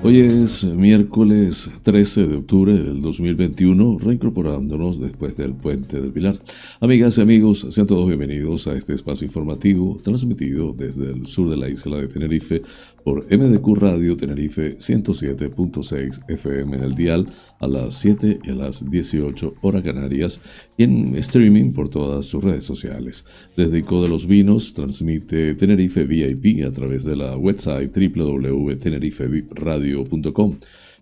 Hoy es miércoles 13 de octubre del 2021, reincorporándonos después del puente del Pilar. Amigas y amigos, sean todos bienvenidos a este espacio informativo transmitido desde el sur de la isla de Tenerife por MDQ Radio Tenerife 107.6 FM en el dial a las 7 y a las 18 horas canarias y en streaming por todas sus redes sociales. Desde Ico de los Vinos transmite Tenerife VIP a través de la website www.teneriferadio.com.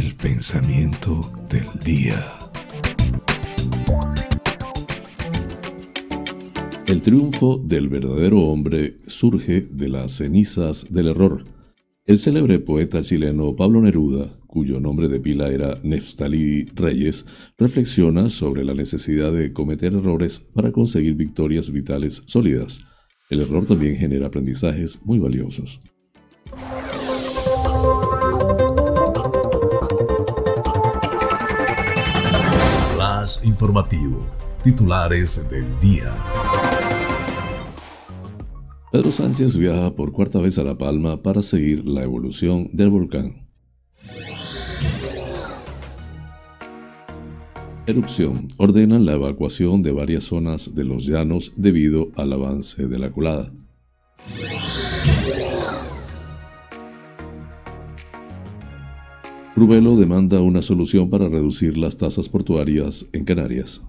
El pensamiento del día. El triunfo del verdadero hombre surge de las cenizas del error. El célebre poeta chileno Pablo Neruda, cuyo nombre de pila era Neftalí Reyes, reflexiona sobre la necesidad de cometer errores para conseguir victorias vitales sólidas. El error también genera aprendizajes muy valiosos. Informativo. Titulares del día. Pedro Sánchez viaja por cuarta vez a La Palma para seguir la evolución del volcán. Erupción. Ordenan la evacuación de varias zonas de los llanos debido al avance de la colada. Rubelo demanda una solución para reducir las tasas portuarias en Canarias.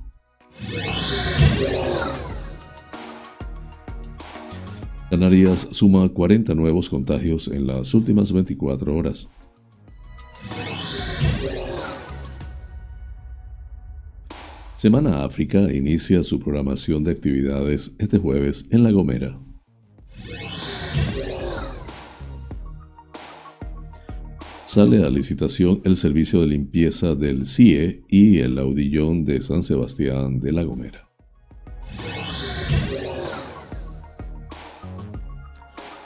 Canarias suma 40 nuevos contagios en las últimas 24 horas. Semana África inicia su programación de actividades este jueves en La Gomera. Sale a licitación el servicio de limpieza del CIE y el audillón de San Sebastián de La Gomera.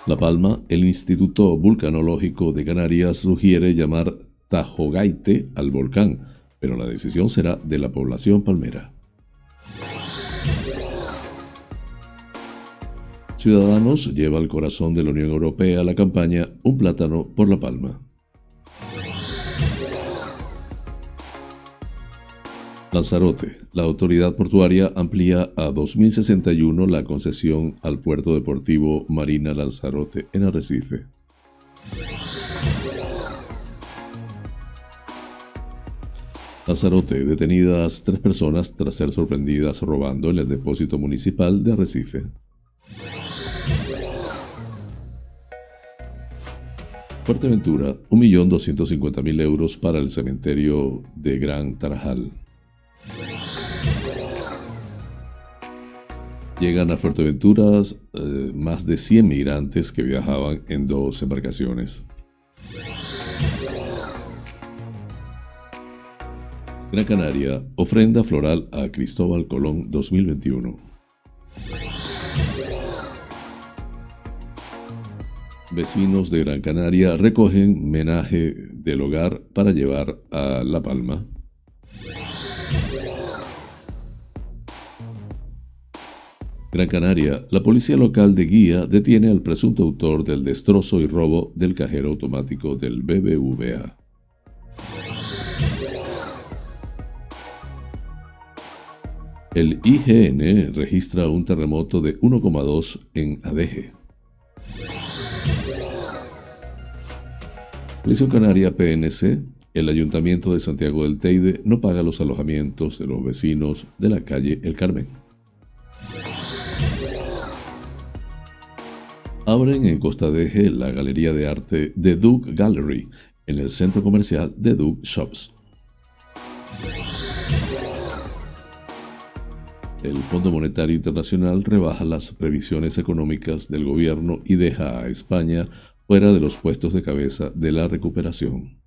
La Palma, el Instituto Vulcanológico de Canarias sugiere llamar Tajogaite al volcán, pero la decisión será de la población palmera. Ciudadanos lleva al corazón de la Unión Europea la campaña Un plátano por la palma. Lanzarote. La autoridad portuaria amplía a 2061 la concesión al puerto deportivo Marina Lanzarote en Arrecife. Lanzarote, detenidas tres personas tras ser sorprendidas robando en el depósito municipal de Arrecife. Fuerteventura, 1.250.000 euros para el cementerio de Gran Tarajal. Llegan a Fuerteventura eh, más de 100 migrantes que viajaban en dos embarcaciones. Gran Canaria, ofrenda floral a Cristóbal Colón 2021. Vecinos de Gran Canaria recogen menaje del hogar para llevar a La Palma. Gran Canaria, la policía local de Guía detiene al presunto autor del destrozo y robo del cajero automático del BBVA. El IGN registra un terremoto de 1,2 en Adeje. Canaria PNC El Ayuntamiento de Santiago del Teide no paga los alojamientos de los vecinos de la calle El Carmen. Abren en Costa de Eje la galería de arte The Duke Gallery en el centro comercial The Duke Shops. El Fondo Monetario Internacional rebaja las previsiones económicas del gobierno y deja a España fuera de los puestos de cabeza de la recuperación.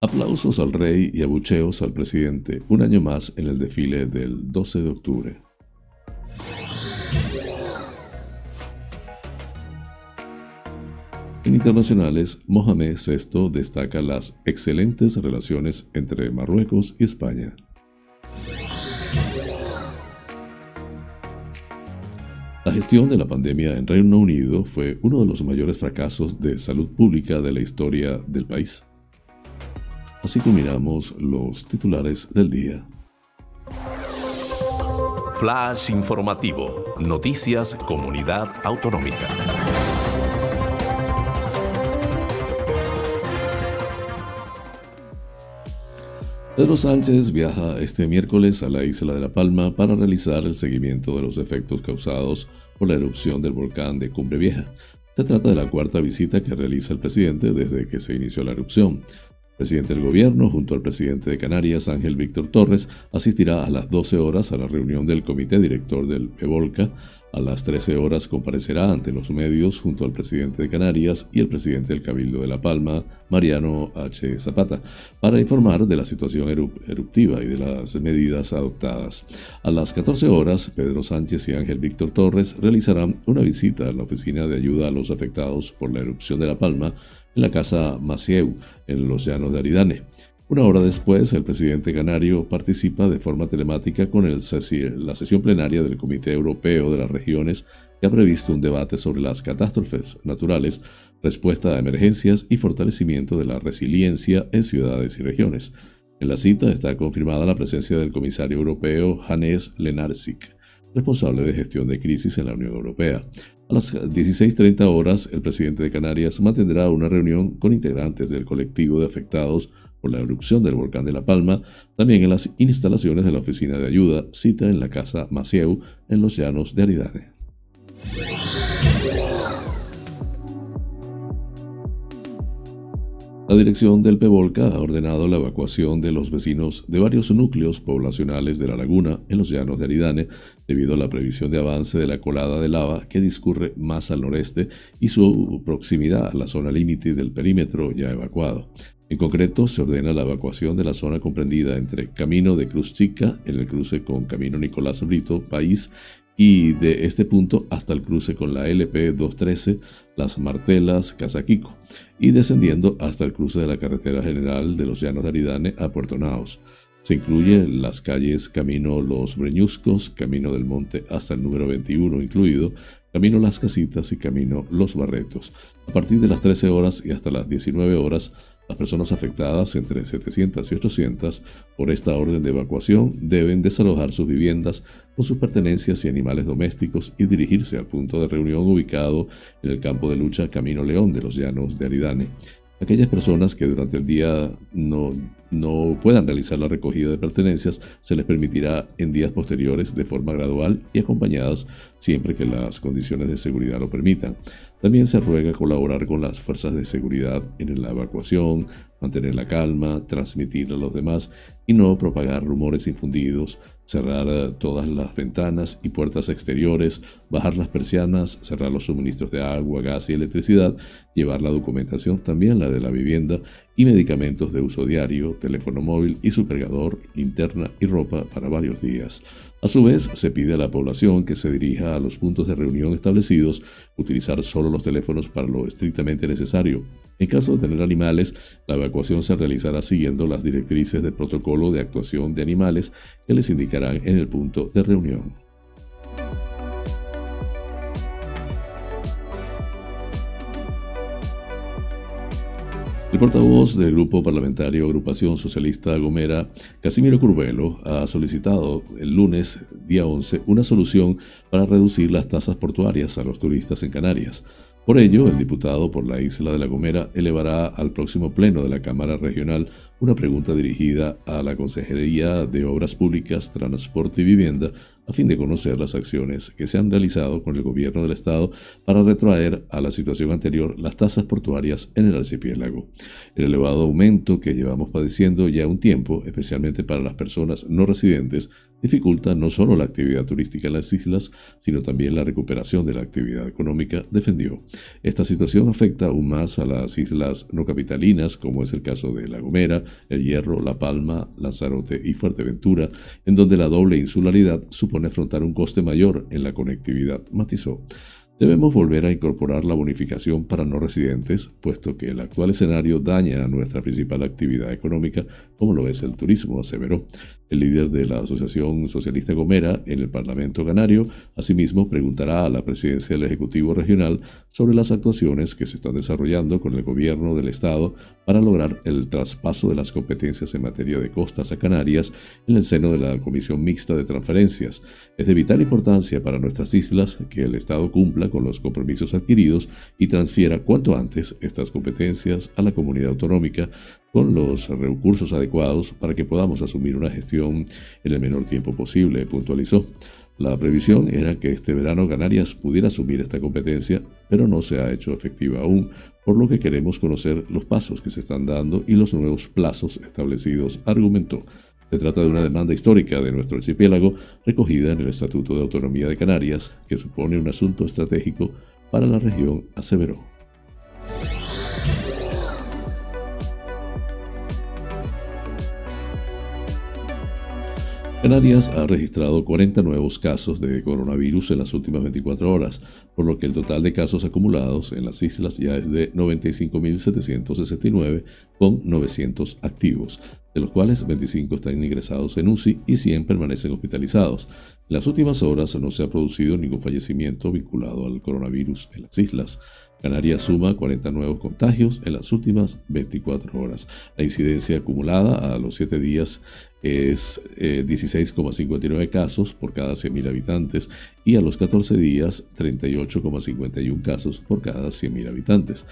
Aplausos al rey y abucheos al presidente, un año más en el desfile del 12 de octubre. Internacionales, Mohamed VI destaca las excelentes relaciones entre Marruecos y España. La gestión de la pandemia en Reino Unido fue uno de los mayores fracasos de salud pública de la historia del país. Así culminamos los titulares del día. Flash informativo. Noticias Comunidad Autonómica. Pedro Sánchez viaja este miércoles a la isla de La Palma para realizar el seguimiento de los efectos causados por la erupción del volcán de Cumbre Vieja. Se trata de la cuarta visita que realiza el presidente desde que se inició la erupción presidente del gobierno, junto al presidente de Canarias, Ángel Víctor Torres, asistirá a las 12 horas a la reunión del comité director del PEVOLCA. A las 13 horas comparecerá ante los medios junto al presidente de Canarias y el presidente del Cabildo de La Palma, Mariano H. Zapata, para informar de la situación eruptiva y de las medidas adoptadas. A las 14 horas, Pedro Sánchez y Ángel Víctor Torres realizarán una visita a la oficina de ayuda a los afectados por la erupción de La Palma en la casa Macieu, en los llanos de Aridane. Una hora después, el presidente canario participa de forma telemática con la sesión plenaria del Comité Europeo de las Regiones que ha previsto un debate sobre las catástrofes naturales, respuesta a emergencias y fortalecimiento de la resiliencia en ciudades y regiones. En la cita está confirmada la presencia del comisario europeo Hannes Lenarczyk, responsable de gestión de crisis en la Unión Europea. A las 16.30 horas, el presidente de Canarias mantendrá una reunión con integrantes del colectivo de afectados por la erupción del volcán de La Palma, también en las instalaciones de la Oficina de Ayuda, cita en la Casa Macieu, en los llanos de Aridane. La dirección del PEVOLCA ha ordenado la evacuación de los vecinos de varios núcleos poblacionales de la laguna en los llanos de Aridane debido a la previsión de avance de la colada de lava que discurre más al noreste y su proximidad a la zona límite del perímetro ya evacuado. En concreto, se ordena la evacuación de la zona comprendida entre Camino de Cruz Chica, en el cruce con Camino Nicolás Brito, País, y de este punto hasta el cruce con la LP 213, Las Martelas, Casaquico, y descendiendo hasta el cruce de la carretera general de los Llanos de Aridane a Puerto Naos. Se incluye las calles Camino Los Breñuscos, Camino del Monte hasta el número 21 incluido, Camino Las Casitas y Camino Los Barretos. A partir de las 13 horas y hasta las 19 horas las personas afectadas, entre 700 y 800, por esta orden de evacuación deben desalojar sus viviendas con sus pertenencias y animales domésticos y dirigirse al punto de reunión ubicado en el campo de lucha Camino León de los Llanos de Aridane. Aquellas personas que durante el día no, no puedan realizar la recogida de pertenencias se les permitirá en días posteriores de forma gradual y acompañadas siempre que las condiciones de seguridad lo permitan. También se ruega colaborar con las fuerzas de seguridad en la evacuación, mantener la calma, transmitir a los demás y no propagar rumores infundidos, cerrar eh, todas las ventanas y puertas exteriores, bajar las persianas, cerrar los suministros de agua, gas y electricidad, llevar la documentación, también la de la vivienda y medicamentos de uso diario, teléfono móvil y su cargador, linterna y ropa para varios días. A su vez, se pide a la población que se dirija a los puntos de reunión establecidos, utilizar solo los teléfonos para lo estrictamente necesario. En caso de tener animales, la evacuación se realizará siguiendo las directrices del protocolo de actuación de animales que les indicarán en el punto de reunión. El portavoz del Grupo Parlamentario Agrupación Socialista Gomera, Casimiro Curvelo, ha solicitado el lunes, día 11, una solución para reducir las tasas portuarias a los turistas en Canarias. Por ello, el diputado por la isla de La Gomera elevará al próximo pleno de la Cámara Regional una pregunta dirigida a la Consejería de Obras Públicas, Transporte y Vivienda a fin de conocer las acciones que se han realizado con el gobierno del Estado para retroaer a la situación anterior las tasas portuarias en el archipiélago. El elevado aumento que llevamos padeciendo ya un tiempo, especialmente para las personas no residentes, dificulta no solo la actividad turística en las islas, sino también la recuperación de la actividad económica, defendió. Esta situación afecta aún más a las islas no capitalinas, como es el caso de La Gomera, El Hierro, La Palma, Lanzarote y Fuerteventura, en donde la doble insularidad supone afrontar un coste mayor en la conectividad, matizó. Debemos volver a incorporar la bonificación para no residentes, puesto que el actual escenario daña a nuestra principal actividad económica, como lo es el turismo, aseveró. El líder de la Asociación Socialista Gomera en el Parlamento Canario, asimismo, preguntará a la presidencia del Ejecutivo Regional sobre las actuaciones que se están desarrollando con el gobierno del Estado para lograr el traspaso de las competencias en materia de costas a Canarias en el seno de la Comisión Mixta de Transferencias. Es de vital importancia para nuestras islas que el Estado cumpla con los compromisos adquiridos y transfiera cuanto antes estas competencias a la comunidad autonómica con los recursos adecuados para que podamos asumir una gestión en el menor tiempo posible, puntualizó. La previsión era que este verano Canarias pudiera asumir esta competencia, pero no se ha hecho efectiva aún, por lo que queremos conocer los pasos que se están dando y los nuevos plazos establecidos, argumentó. Se trata de una demanda histórica de nuestro archipiélago recogida en el Estatuto de Autonomía de Canarias, que supone un asunto estratégico para la región, aseveró. Canarias ha registrado 40 nuevos casos de coronavirus en las últimas 24 horas, por lo que el total de casos acumulados en las islas ya es de 95.769 con 900 activos, de los cuales 25 están ingresados en UCI y 100 permanecen hospitalizados. En las últimas horas no se ha producido ningún fallecimiento vinculado al coronavirus en las islas. Canarias suma 40 nuevos contagios en las últimas 24 horas. La incidencia acumulada a los 7 días es 16,59 eh, casos por cada 100.000 habitantes y a los 14 días 38,51 casos por cada 100.000 habitantes.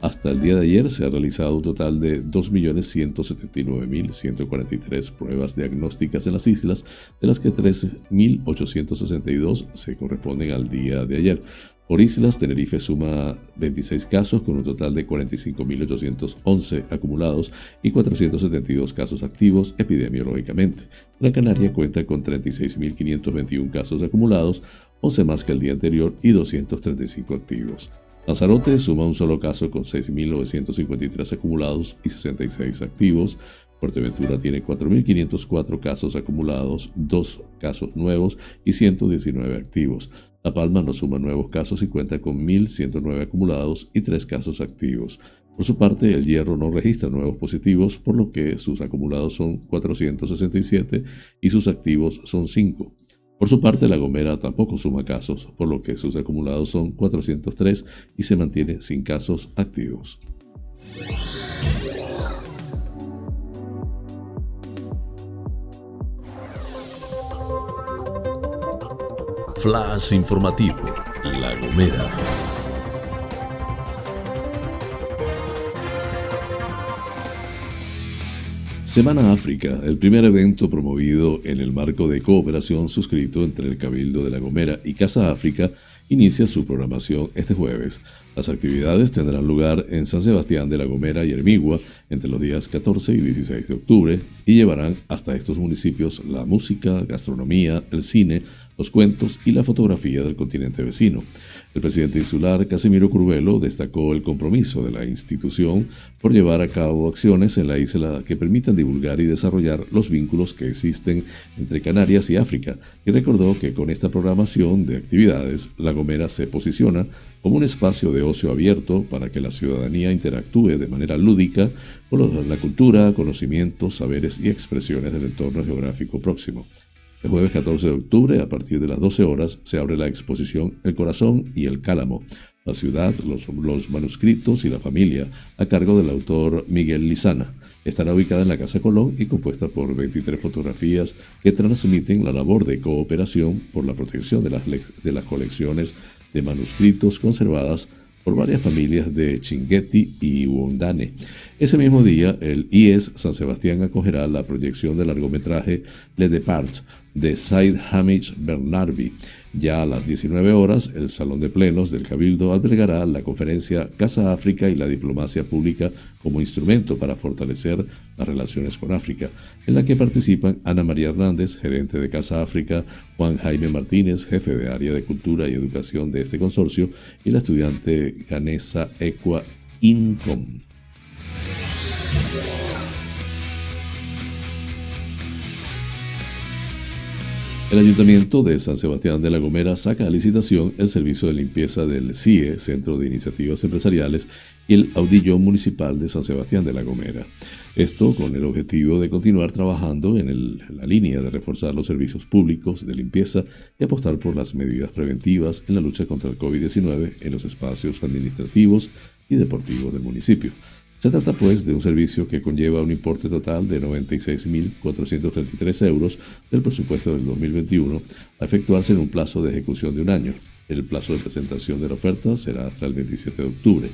Hasta el día de ayer se ha realizado un total de 2.179.143 pruebas diagnósticas en las islas, de las que 13.862 se corresponden al día de ayer. Por islas, Tenerife suma 26 casos con un total de 45.811 acumulados y 472 casos activos epidemiológicamente. La Canaria cuenta con 36.521 casos acumulados, 11 más que el día anterior y 235 activos. Lanzarote suma un solo caso con 6.953 acumulados y 66 activos. Fuerteventura tiene 4.504 casos acumulados, 2 casos nuevos y 119 activos. La Palma no suma nuevos casos y cuenta con 1.109 acumulados y 3 casos activos. Por su parte, el Hierro no registra nuevos positivos, por lo que sus acumulados son 467 y sus activos son 5. Por su parte, La Gomera tampoco suma casos, por lo que sus acumulados son 403 y se mantiene sin casos activos. Flash informativo, La Gomera. Semana África, el primer evento promovido en el marco de cooperación suscrito entre el Cabildo de La Gomera y Casa África, inicia su programación este jueves. Las actividades tendrán lugar en San Sebastián de la Gomera y Hermigua entre los días 14 y 16 de octubre y llevarán hasta estos municipios la música, gastronomía, el cine, los cuentos y la fotografía del continente vecino. El presidente insular Casimiro Curvelo destacó el compromiso de la institución por llevar a cabo acciones en la isla que permitan divulgar y desarrollar los vínculos que existen entre Canarias y África y recordó que con esta programación de actividades La Gomera se posiciona como un espacio de ocio abierto para que la ciudadanía interactúe de manera lúdica con la cultura, conocimientos, saberes y expresiones del entorno geográfico próximo. El jueves 14 de octubre, a partir de las 12 horas, se abre la exposición El Corazón y el Cálamo, la ciudad, los, los, manuscritos y la familia, a cargo del autor Miguel Lizana. Estará ubicada en la Casa Colón y compuesta por 23 fotografías que transmiten la labor de cooperación por la protección de las, de las colecciones de manuscritos conservadas por varias familias de Chinguetti y Wondane. Ese mismo día, el IES San Sebastián acogerá la proyección del largometraje Le Depart de Said Hamish Bernarbi. Ya a las 19 horas, el Salón de Plenos del Cabildo albergará la conferencia Casa África y la diplomacia pública como instrumento para fortalecer las relaciones con África, en la que participan Ana María Hernández, gerente de Casa África, Juan Jaime Martínez, jefe de área de cultura y educación de este consorcio, y la estudiante ganesa Equa Incom. El Ayuntamiento de San Sebastián de la Gomera saca a licitación el servicio de limpieza del CIE, Centro de Iniciativas Empresariales, y el Audillo Municipal de San Sebastián de la Gomera. Esto con el objetivo de continuar trabajando en, la línea de reforzar los servicios públicos de limpieza y apostar por las medidas preventivas en la lucha contra el COVID-19 en los espacios administrativos y deportivos del municipio. Se trata pues de un servicio que conlleva un importe total de 96.433 euros del presupuesto del 2021 a efectuarse en un plazo de ejecución de un año. El plazo de presentación de la oferta será hasta el 27 de octubre.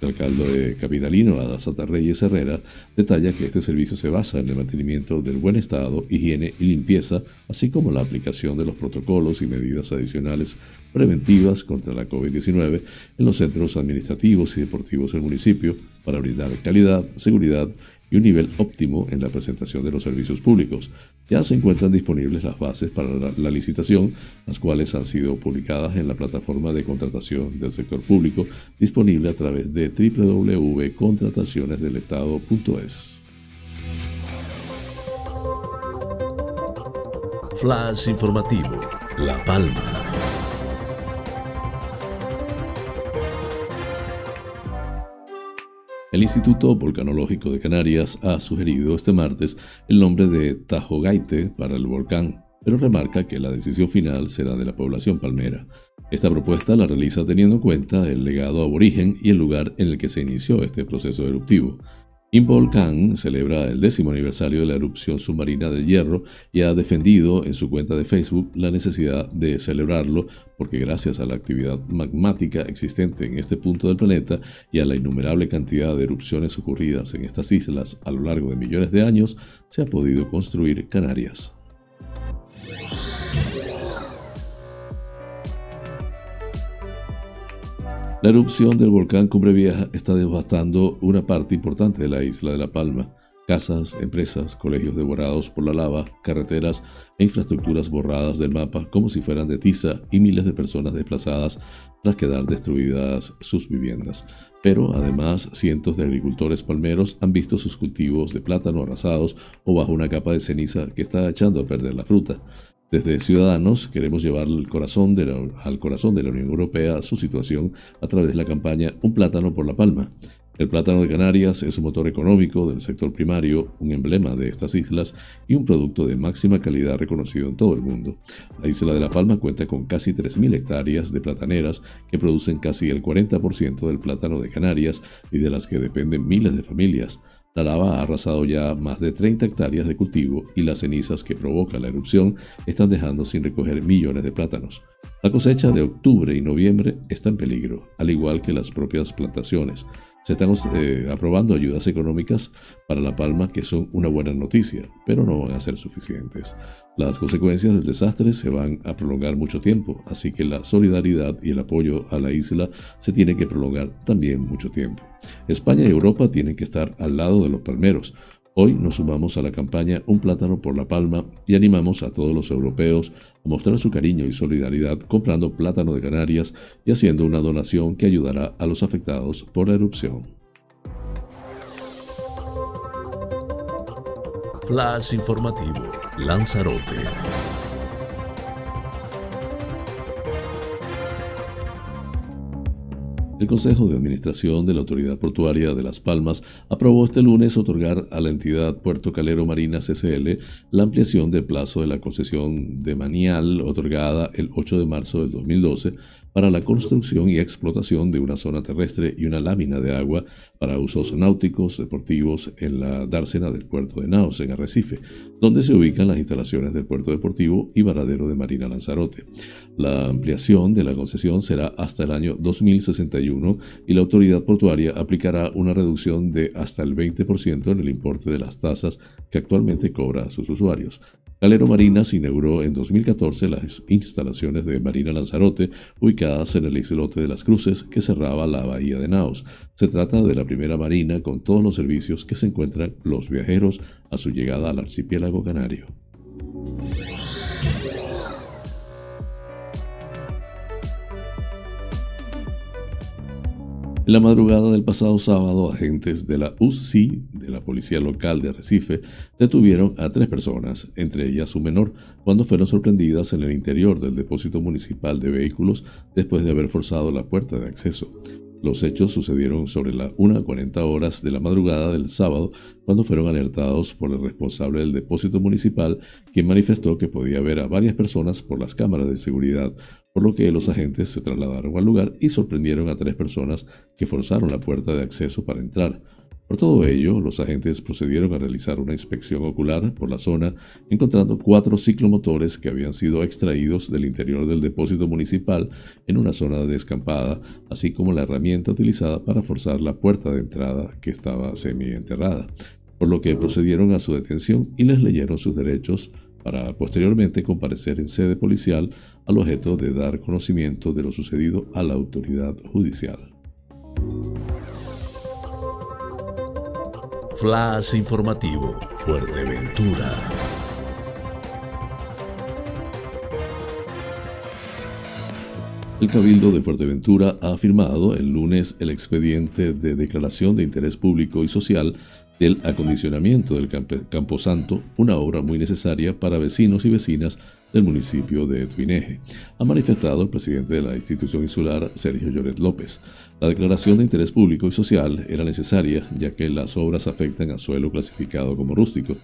El alcalde capitalino, Adasata Reyes Herrera, detalla que este servicio se basa en el mantenimiento del buen estado, higiene y limpieza, así como la aplicación de los protocolos y medidas adicionales preventivas contra la COVID-19 en los centros administrativos y deportivos del municipio para brindar calidad, seguridad y un nivel óptimo en la presentación de los servicios públicos. Ya se encuentran disponibles las bases para la, licitación, las cuales han sido publicadas en la plataforma de contratación del sector público, disponible a través de www.contratacionesdelestado.es. Flash informativo, La Palma. El Instituto Volcanológico de Canarias ha sugerido este martes el nombre de Tajogaite para el volcán, pero remarca que la decisión final será de la población palmera. Esta propuesta la realiza teniendo en cuenta el legado aborigen y el lugar en el que se inició este proceso eruptivo. Involcán celebra el décimo aniversario de la erupción submarina del Hierro y ha defendido en su cuenta de Facebook la necesidad de celebrarlo porque gracias a la actividad magmática existente en este punto del planeta y a la innumerable cantidad de erupciones ocurridas en estas islas a lo largo de millones de años, se ha podido construir Canarias. La erupción del volcán Cumbre Vieja está devastando una parte importante de la isla de La Palma. Casas, empresas, colegios devorados por la lava, carreteras e infraestructuras borradas del mapa como si fueran de tiza y miles de personas desplazadas tras quedar destruidas sus viviendas. Pero además cientos de agricultores palmeros han visto sus cultivos de plátano arrasados o bajo una capa de ceniza que está echando a perder la fruta. Desde Ciudadanos queremos llevar al corazón, de la, Unión Europea su situación a través de la campaña Un plátano por la palma. El plátano de Canarias es un motor económico del sector primario, un emblema de estas islas y un producto de máxima calidad reconocido en todo el mundo. La isla de La Palma cuenta con casi 3.000 hectáreas de plataneras que producen casi el 40% del plátano de Canarias y de las que dependen miles de familias. La lava ha arrasado ya más de 30 hectáreas de cultivo y las cenizas que provoca la erupción están dejando sin recoger millones de plátanos. La cosecha de octubre y noviembre está en peligro, al igual que las propias plantaciones. Se están eh, aprobando ayudas económicas para La Palma que son una buena noticia, pero no van a ser suficientes. Las consecuencias del desastre se van a prolongar mucho tiempo, así que la solidaridad y el apoyo a la isla se tiene que prolongar también mucho tiempo. España y Europa tienen que estar al lado de los palmeros, Hoy nos sumamos a la campaña Un plátano por la palma y animamos a todos los europeos a mostrar su cariño y solidaridad comprando plátano de Canarias y haciendo una donación que ayudará a los afectados por la erupción. Flash informativo, Lanzarote. El Consejo de Administración de la Autoridad Portuaria de Las Palmas aprobó este lunes otorgar a la entidad Puerto Calero Marina CCL la ampliación del plazo de la concesión de Manial otorgada el 8 de marzo del 2012 para la construcción y explotación de una zona terrestre y una lámina de agua para usos náuticos deportivos en la dársena del puerto de Naos, en Arrecife, donde se ubican las instalaciones del puerto deportivo y varadero de Marina Lanzarote. La ampliación de la concesión será hasta el año 2061 y la autoridad portuaria aplicará una reducción de hasta el 20% en el importe de las tasas que actualmente cobra a sus usuarios. Calero Marina se inauguró en 2014 las instalaciones de Marina Lanzarote, ubicadas en el islote de las Cruces que cerraba la bahía de Naos. Se trata de la primera marina con todos los servicios que se encuentran los viajeros a su llegada al archipiélago canario. En la madrugada del pasado sábado, agentes de la UCI, de la Policía Local de Recife, detuvieron a tres personas, entre ellas un menor, cuando fueron sorprendidas en el interior del depósito municipal de vehículos después de haber forzado la puerta de acceso. Los hechos sucedieron sobre las 1.40 horas de la madrugada del sábado, cuando fueron alertados por el responsable del depósito municipal, quien manifestó que podía ver a varias personas por las cámaras de seguridad, por lo que los agentes se trasladaron al lugar y sorprendieron a tres personas que forzaron la puerta de acceso para entrar. Por todo ello, los agentes procedieron a realizar una inspección ocular por la zona, encontrando cuatro ciclomotores que habían sido extraídos del interior del depósito municipal en una zona descampada, así como la herramienta utilizada para forzar la puerta de entrada que estaba semi-enterrada, por lo que procedieron a su detención y les leyeron sus derechos para posteriormente comparecer en sede policial al objeto de dar conocimiento de lo sucedido a la autoridad judicial. Flash informativo, Fuerteventura. El Cabildo de Fuerteventura ha firmado el lunes el expediente de declaración de interés público y social del acondicionamiento del Camposanto, una obra muy necesaria para vecinos y vecinas del municipio de Tuineje, ha manifestado el presidente de la institución insular, Sergio Lloret López. La declaración de interés público y social era necesaria, ya que las obras afectan a suelo clasificado como rústico.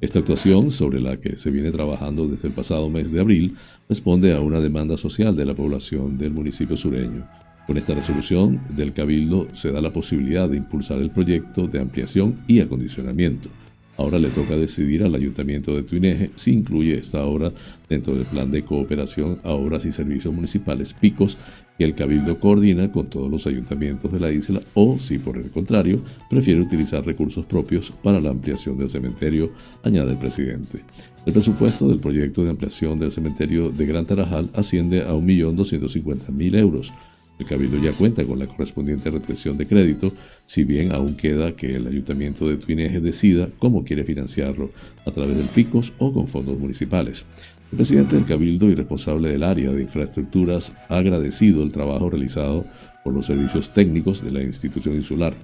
Esta actuación, sobre la que se viene trabajando desde el pasado mes de abril, responde a una demanda social de la población del municipio sureño, con esta resolución del Cabildo se da la posibilidad de impulsar el proyecto de ampliación y acondicionamiento. Ahora le toca decidir al Ayuntamiento de Tuineje si incluye esta obra dentro del plan de cooperación a obras y servicios municipales PICOS que el Cabildo coordina con todos los ayuntamientos de la isla o si por el contrario prefiere utilizar recursos propios para la ampliación del cementerio, añade el presidente. El presupuesto del proyecto de ampliación del cementerio de Gran Tarajal asciende a 1.250.000 euros el Cabildo ya cuenta con la correspondiente retención de crédito, si bien aún queda que el Ayuntamiento de Tuineje decida cómo quiere financiarlo, a través del PICOS o con fondos municipales. El presidente del Cabildo y responsable del área de infraestructuras ha agradecido el trabajo realizado por los servicios técnicos de la institución insular.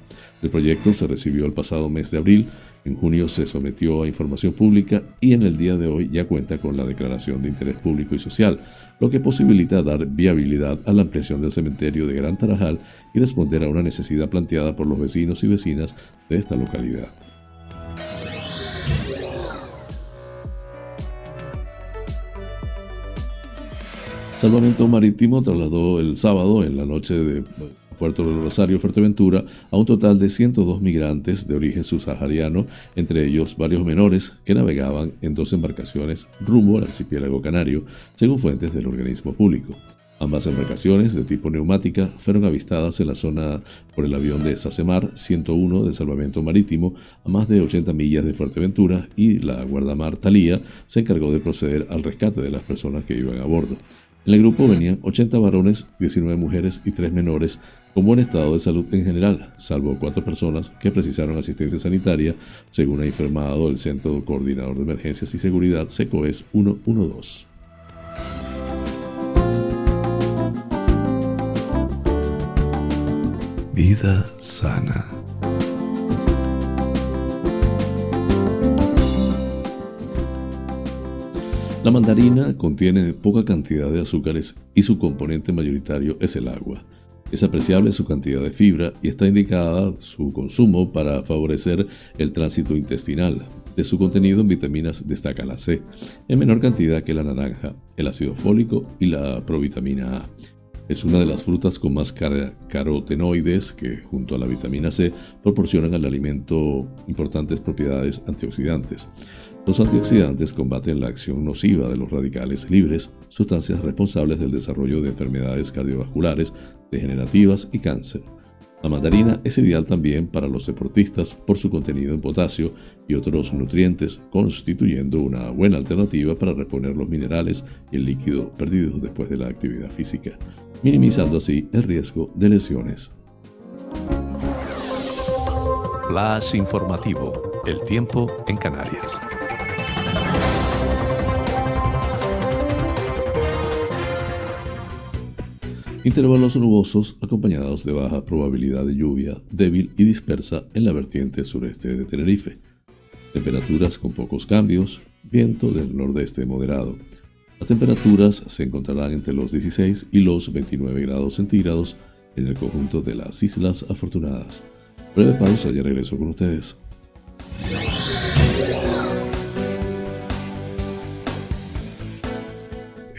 El proyecto se recibió el pasado mes de abril, en junio se sometió a información pública y en el día de hoy ya cuenta con la declaración de interés público y social, lo que posibilita dar viabilidad a la ampliación del cementerio de Gran Tarajal y responder a una necesidad planteada por los vecinos y vecinas de esta localidad. Salvamento Marítimo trasladó el sábado en la noche de Puerto del Rosario, Fuerteventura, a un total de 102 migrantes de origen subsahariano, entre ellos varios menores que navegaban en dos embarcaciones rumbo al archipiélago canario, según fuentes del organismo público. Ambas embarcaciones de tipo neumática fueron avistadas en la zona por el avión de Sasemar 101 de Salvamento Marítimo a más de 80 millas de Fuerteventura y la guardamar Talía se encargó de proceder al rescate de las personas que iban a bordo. En el grupo venían 80 varones, 19 mujeres y 3 menores con buen estado de salud en general, salvo cuatro personas que precisaron asistencia sanitaria, según ha informado el Centro Coordinador de Emergencias y Seguridad SECOES 112. Vida sana. La mandarina contiene poca cantidad de azúcares y su componente mayoritario es el agua. Es apreciable su cantidad de fibra y está indicada su consumo para favorecer el tránsito intestinal. De su contenido en vitaminas destaca la C, en menor cantidad que la naranja, el ácido fólico y la provitamina A. Es una de las frutas con más carotenoides que, junto a la vitamina C, proporcionan al alimento importantes propiedades antioxidantes. Los antioxidantes combaten la acción nociva de los radicales libres, sustancias responsables del desarrollo de enfermedades cardiovasculares, degenerativas y cáncer. La mandarina es ideal también para los deportistas por su contenido en potasio y otros nutrientes, constituyendo una buena alternativa para reponer los minerales y el líquido perdidos después de la actividad física, minimizando así el riesgo de lesiones. Flash informativo, el tiempo en Canarias. Intervalos nubosos acompañados de baja probabilidad de lluvia débil y dispersa en la vertiente sureste de Tenerife. Temperaturas con pocos cambios, viento del nordeste moderado. Las temperaturas se encontrarán entre los 16 y los 29 grados centígrados en el conjunto de las Islas Afortunadas. Breve pausa y regreso con ustedes.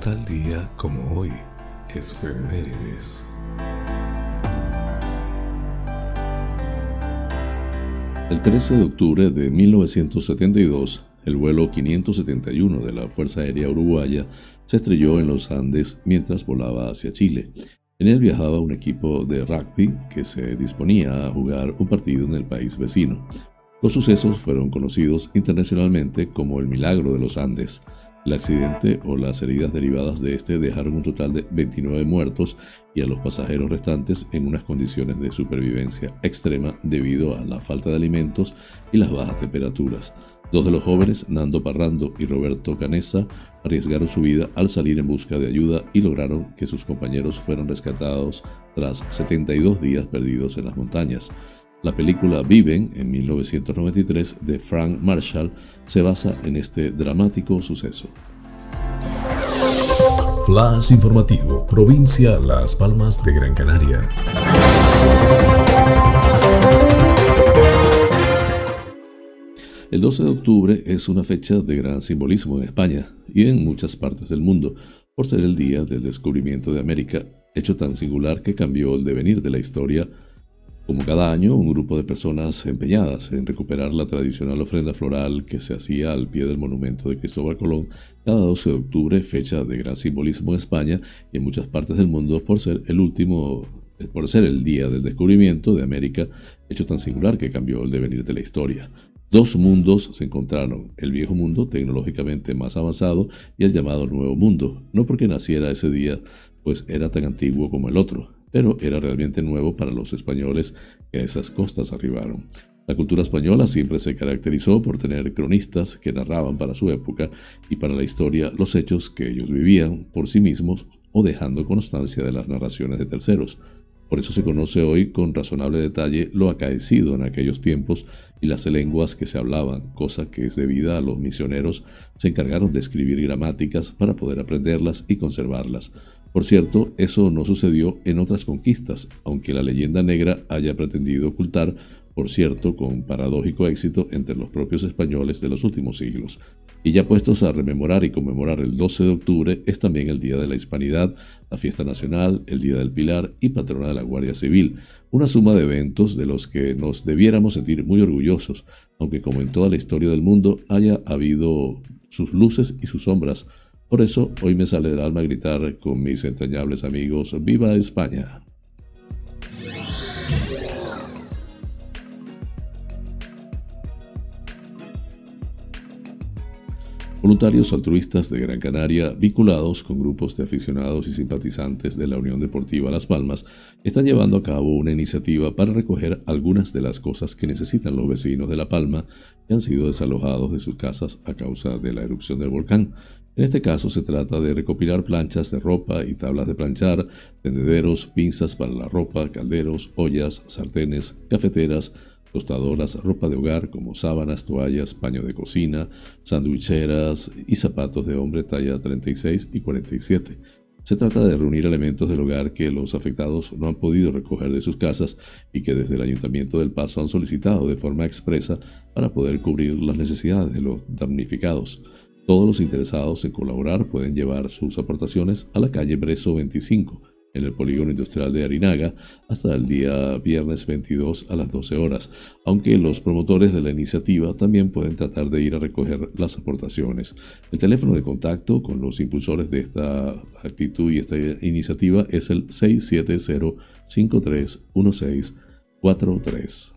Tal día como hoy, es Femérides. El 13 de octubre de 1972, el vuelo 571 de la Fuerza Aérea Uruguaya se estrelló en los Andes mientras volaba hacia Chile. En él viajaba un equipo de rugby que se disponía a jugar un partido en el país vecino. Los sucesos fueron conocidos internacionalmente como el Milagro de los Andes. El accidente o las heridas derivadas de este dejaron un total de 29 muertos y a los pasajeros restantes en unas condiciones de supervivencia extrema debido a la falta de alimentos y las bajas temperaturas. Dos de los jóvenes, Nando Parrando y Roberto Canessa, arriesgaron su vida al salir en busca de ayuda y lograron que sus compañeros fueran rescatados tras 72 días perdidos en las montañas. La película Viven, en 1993, de Frank Marshall, se basa en este dramático suceso. Flash informativo, provincia Las Palmas de Gran Canaria. El 12 de octubre es una fecha de gran simbolismo en España y en muchas partes del mundo, por ser el día del descubrimiento de América, hecho tan singular que cambió el devenir de la historia como cada año, un grupo de personas empeñadas en recuperar la tradicional ofrenda floral que se hacía al pie del monumento de Cristóbal Colón cada 12 de octubre, fecha de gran simbolismo en España y en muchas partes del mundo por ser el último por ser el día del descubrimiento de América, hecho tan singular que cambió el devenir de la historia. Dos mundos se encontraron, el viejo mundo tecnológicamente más avanzado y el llamado nuevo mundo, no porque naciera ese día, pues era tan antiguo como el otro, pero era realmente nuevo para los españoles que a esas costas arribaron. La cultura española siempre se caracterizó por tener cronistas que narraban para su época y para la historia los hechos que ellos vivían por sí mismos o dejando constancia de las narraciones de terceros. Por eso se conoce hoy con razonable detalle lo acaecido en aquellos tiempos y las lenguas que se hablaban, cosa que es debida a los misioneros se encargaron de escribir gramáticas para poder aprenderlas y conservarlas. Por cierto, eso no sucedió en otras conquistas, aunque la leyenda negra haya pretendido ocultar por cierto, con paradójico éxito entre los propios españoles de los últimos siglos. Y ya puestos a rememorar y conmemorar el 12 de octubre, es también el Día de la Hispanidad, la Fiesta Nacional, el Día del Pilar y Patrona de la Guardia Civil, una suma de eventos de los que nos debiéramos sentir muy orgullosos, aunque como en toda la historia del mundo haya habido sus luces y sus sombras. Por eso hoy me sale del alma gritar con mis entrañables amigos, ¡Viva España! Voluntarios altruistas de Gran Canaria, vinculados con grupos de aficionados y simpatizantes de la Unión Deportiva Las Palmas, están llevando a cabo una iniciativa para recoger algunas de las cosas que necesitan los vecinos de La Palma que han sido desalojados de sus casas a causa de la erupción del volcán. En este caso se trata de recopilar planchas de ropa y tablas de planchar, tendederos, pinzas para la ropa, calderos, ollas, sartenes, cafeteras, tostadoras, ropa de hogar como sábanas, toallas, paño de cocina, sandwicheras y zapatos de hombre talla 36 y 47. Se trata de reunir elementos del hogar que los afectados no han podido recoger de sus casas y que desde el Ayuntamiento del Paso han solicitado de forma expresa para poder cubrir las necesidades de los damnificados. Todos los interesados en colaborar pueden llevar sus aportaciones a la calle Breso 25, en el polígono industrial de Arinaga hasta el día viernes 22 a las 12 horas, aunque los promotores de la iniciativa también pueden tratar de ir a recoger las aportaciones. El teléfono de contacto con los impulsores de esta actitud y esta iniciativa es el 670 531643.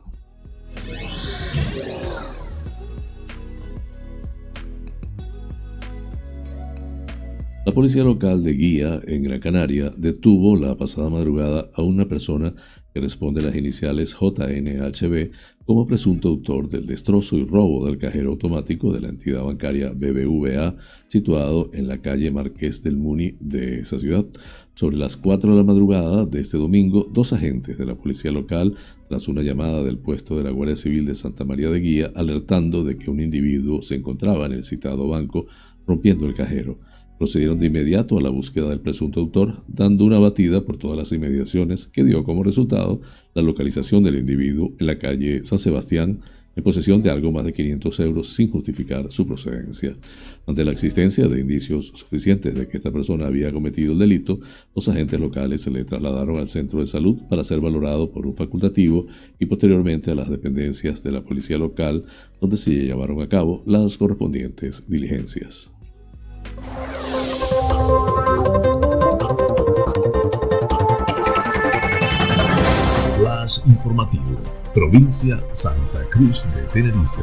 La policía local de Guía, en Gran Canaria, detuvo la pasada madrugada a una persona que responde a las iniciales JNHB como presunto autor del destrozo y robo del cajero automático de la entidad bancaria BBVA situado en la calle Marqués del Muni de esa ciudad. Sobre las 4 de la madrugada de este domingo, dos agentes de la policía local, tras una llamada del puesto de la Guardia Civil de Santa María de Guía, alertando de que un individuo se encontraba en el citado banco rompiendo el cajero. Procedieron de inmediato a la búsqueda del presunto autor, dando una batida por todas las inmediaciones que dio como resultado la localización del individuo en la calle San Sebastián en posesión de algo más de 500 euros sin justificar su procedencia. Ante la existencia de indicios suficientes de que esta persona había cometido el delito, los agentes locales se le trasladaron al centro de salud para ser valorado por un facultativo y posteriormente a las dependencias de la policía local, donde se llevaron a cabo las correspondientes diligencias. Informativo, provincia Santa Cruz de Tenerife.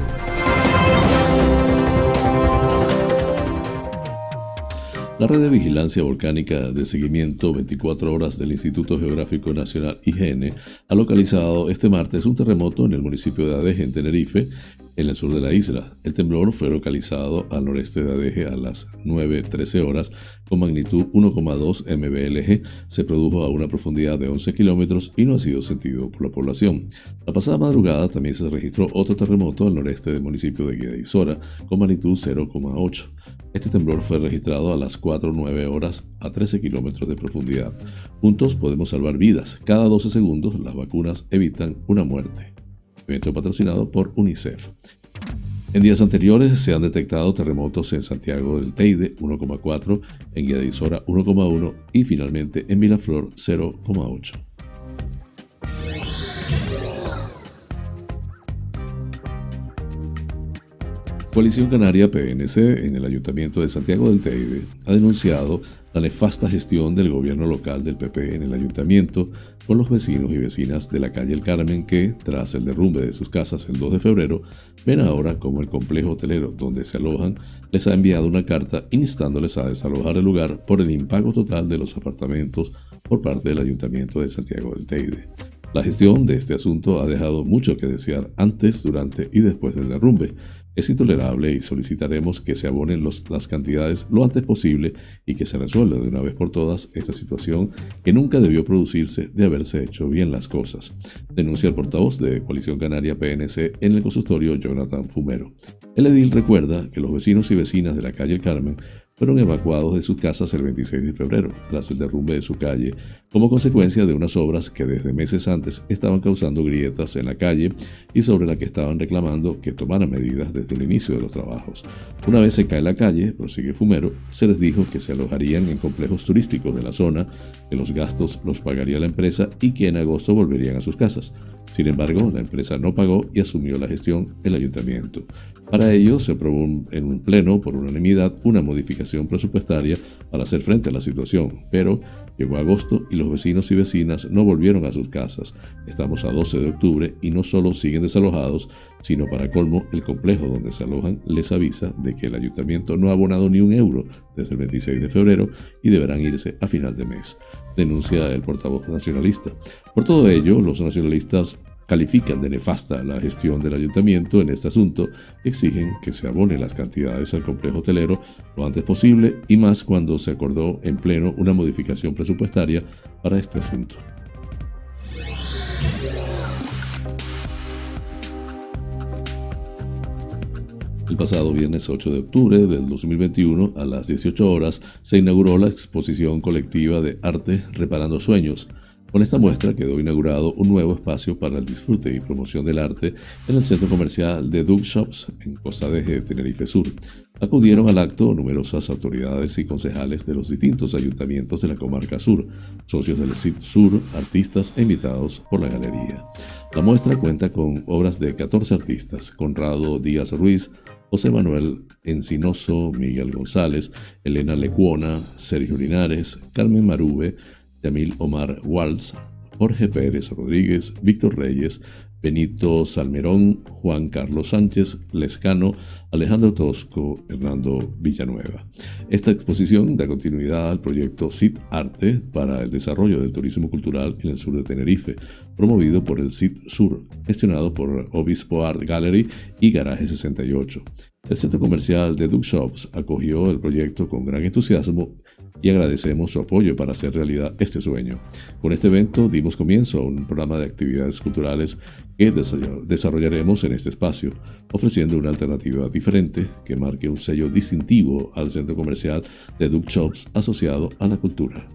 La red de vigilancia volcánica de seguimiento 24 horas del Instituto Geográfico Nacional IGN ha localizado este martes un terremoto en el municipio de Adeje, en Tenerife, en el sur de la isla. El temblor fue localizado al noreste de Adeje a las 9.13 horas con magnitud 1,2 MBLG. Se produjo a una profundidad de 11 kilómetros y no ha sido sentido por la población. La pasada madrugada también se registró otro terremoto al noreste del municipio de Guiadizora con magnitud 0,8. Este temblor fue registrado a las 4.9 horas a 13 kilómetros de profundidad. Juntos podemos salvar vidas. Cada 12 segundos las vacunas evitan una muerte patrocinado por UNICEF. En días anteriores se han detectado terremotos en Santiago del Teide 1,4, en Guía de Isora 1,1 y finalmente en Miraflor 0,8. Coalición Canaria PNC en el Ayuntamiento de Santiago del Teide ha denunciado la nefasta gestión del gobierno local del PP en el ayuntamiento con los vecinos y vecinas de la calle El Carmen que, tras el derrumbe de sus casas el 2 de febrero, ven ahora como el complejo hotelero donde se alojan les ha enviado una carta instándoles a desalojar el lugar por el impago total de los apartamentos por parte del ayuntamiento de Santiago del Teide. La gestión de este asunto ha dejado mucho que desear antes, durante y después del derrumbe, es intolerable y solicitaremos que se abonen las cantidades lo antes posible y que se resuelva de una vez por todas esta situación que nunca debió producirse de haberse hecho bien las cosas, denuncia el portavoz de Coalición Canaria PNC en el consultorio Jonathan Fumero. El edil recuerda que los vecinos y vecinas de la calle Carmen fueron evacuados de sus casas el 26 de febrero, tras el derrumbe de su calle, como consecuencia de unas obras que desde meses antes estaban causando grietas en la calle y sobre la que estaban reclamando que tomaran medidas desde el inicio de los trabajos. Una vez se cae la calle, prosigue Fumero, se les dijo que se alojarían en complejos turísticos de la zona, que los gastos los pagaría la empresa y que en agosto volverían a sus casas. Sin embargo, la empresa no pagó y asumió la gestión el ayuntamiento. Para ello, se aprobó en un pleno por unanimidad una modificación presupuestaria para hacer frente a la situación, pero llegó agosto y los vecinos y vecinas no volvieron a sus casas. Estamos a 12 de octubre y no solo siguen desalojados, sino para colmo, el complejo donde se alojan les avisa de que el ayuntamiento no ha abonado ni un euro desde el 26 de febrero y deberán irse a final de mes, denuncia el portavoz nacionalista. Por todo ello, los nacionalistas califican de nefasta la gestión del ayuntamiento en este asunto, exigen que se abonen las cantidades al complejo hotelero lo antes posible y más cuando se acordó en pleno una modificación presupuestaria para este asunto. El pasado viernes 8 de octubre del 2021, a las 18 horas, se inauguró la exposición colectiva de arte Reparando Sueños, con esta muestra quedó inaugurado un nuevo espacio para el disfrute y promoción del arte en el centro comercial de Duke Shops en Costa de Tenerife Sur. Acudieron al acto numerosas autoridades y concejales de los distintos ayuntamientos de la comarca sur, socios del CIT Sur, artistas e invitados por la galería. La muestra cuenta con obras de 14 artistas, Conrado Díaz Ruiz, José Manuel Encinoso, Miguel González, Elena Lecuona, Sergio Linares, Carmen Marube, Yamil Omar Walsh, Jorge Pérez Rodríguez, Víctor Reyes, Benito Salmerón, Juan Carlos Sánchez Lescano, Alejandro Tosco, Hernando Villanueva. Esta exposición da continuidad al proyecto CIT Arte para el desarrollo del turismo cultural en el sur de Tenerife, promovido por el CIT Sur, gestionado por Obispo Art Gallery y Garaje 68. El centro comercial de Duke Shops acogió el proyecto con gran entusiasmo y agradecemos su apoyo para hacer realidad este sueño. Con este evento dimos comienzo a un programa de actividades culturales que desarrollaremos en este espacio, ofreciendo una alternativa diferente que marque un sello distintivo al centro comercial de Duke Shops asociado a la cultura.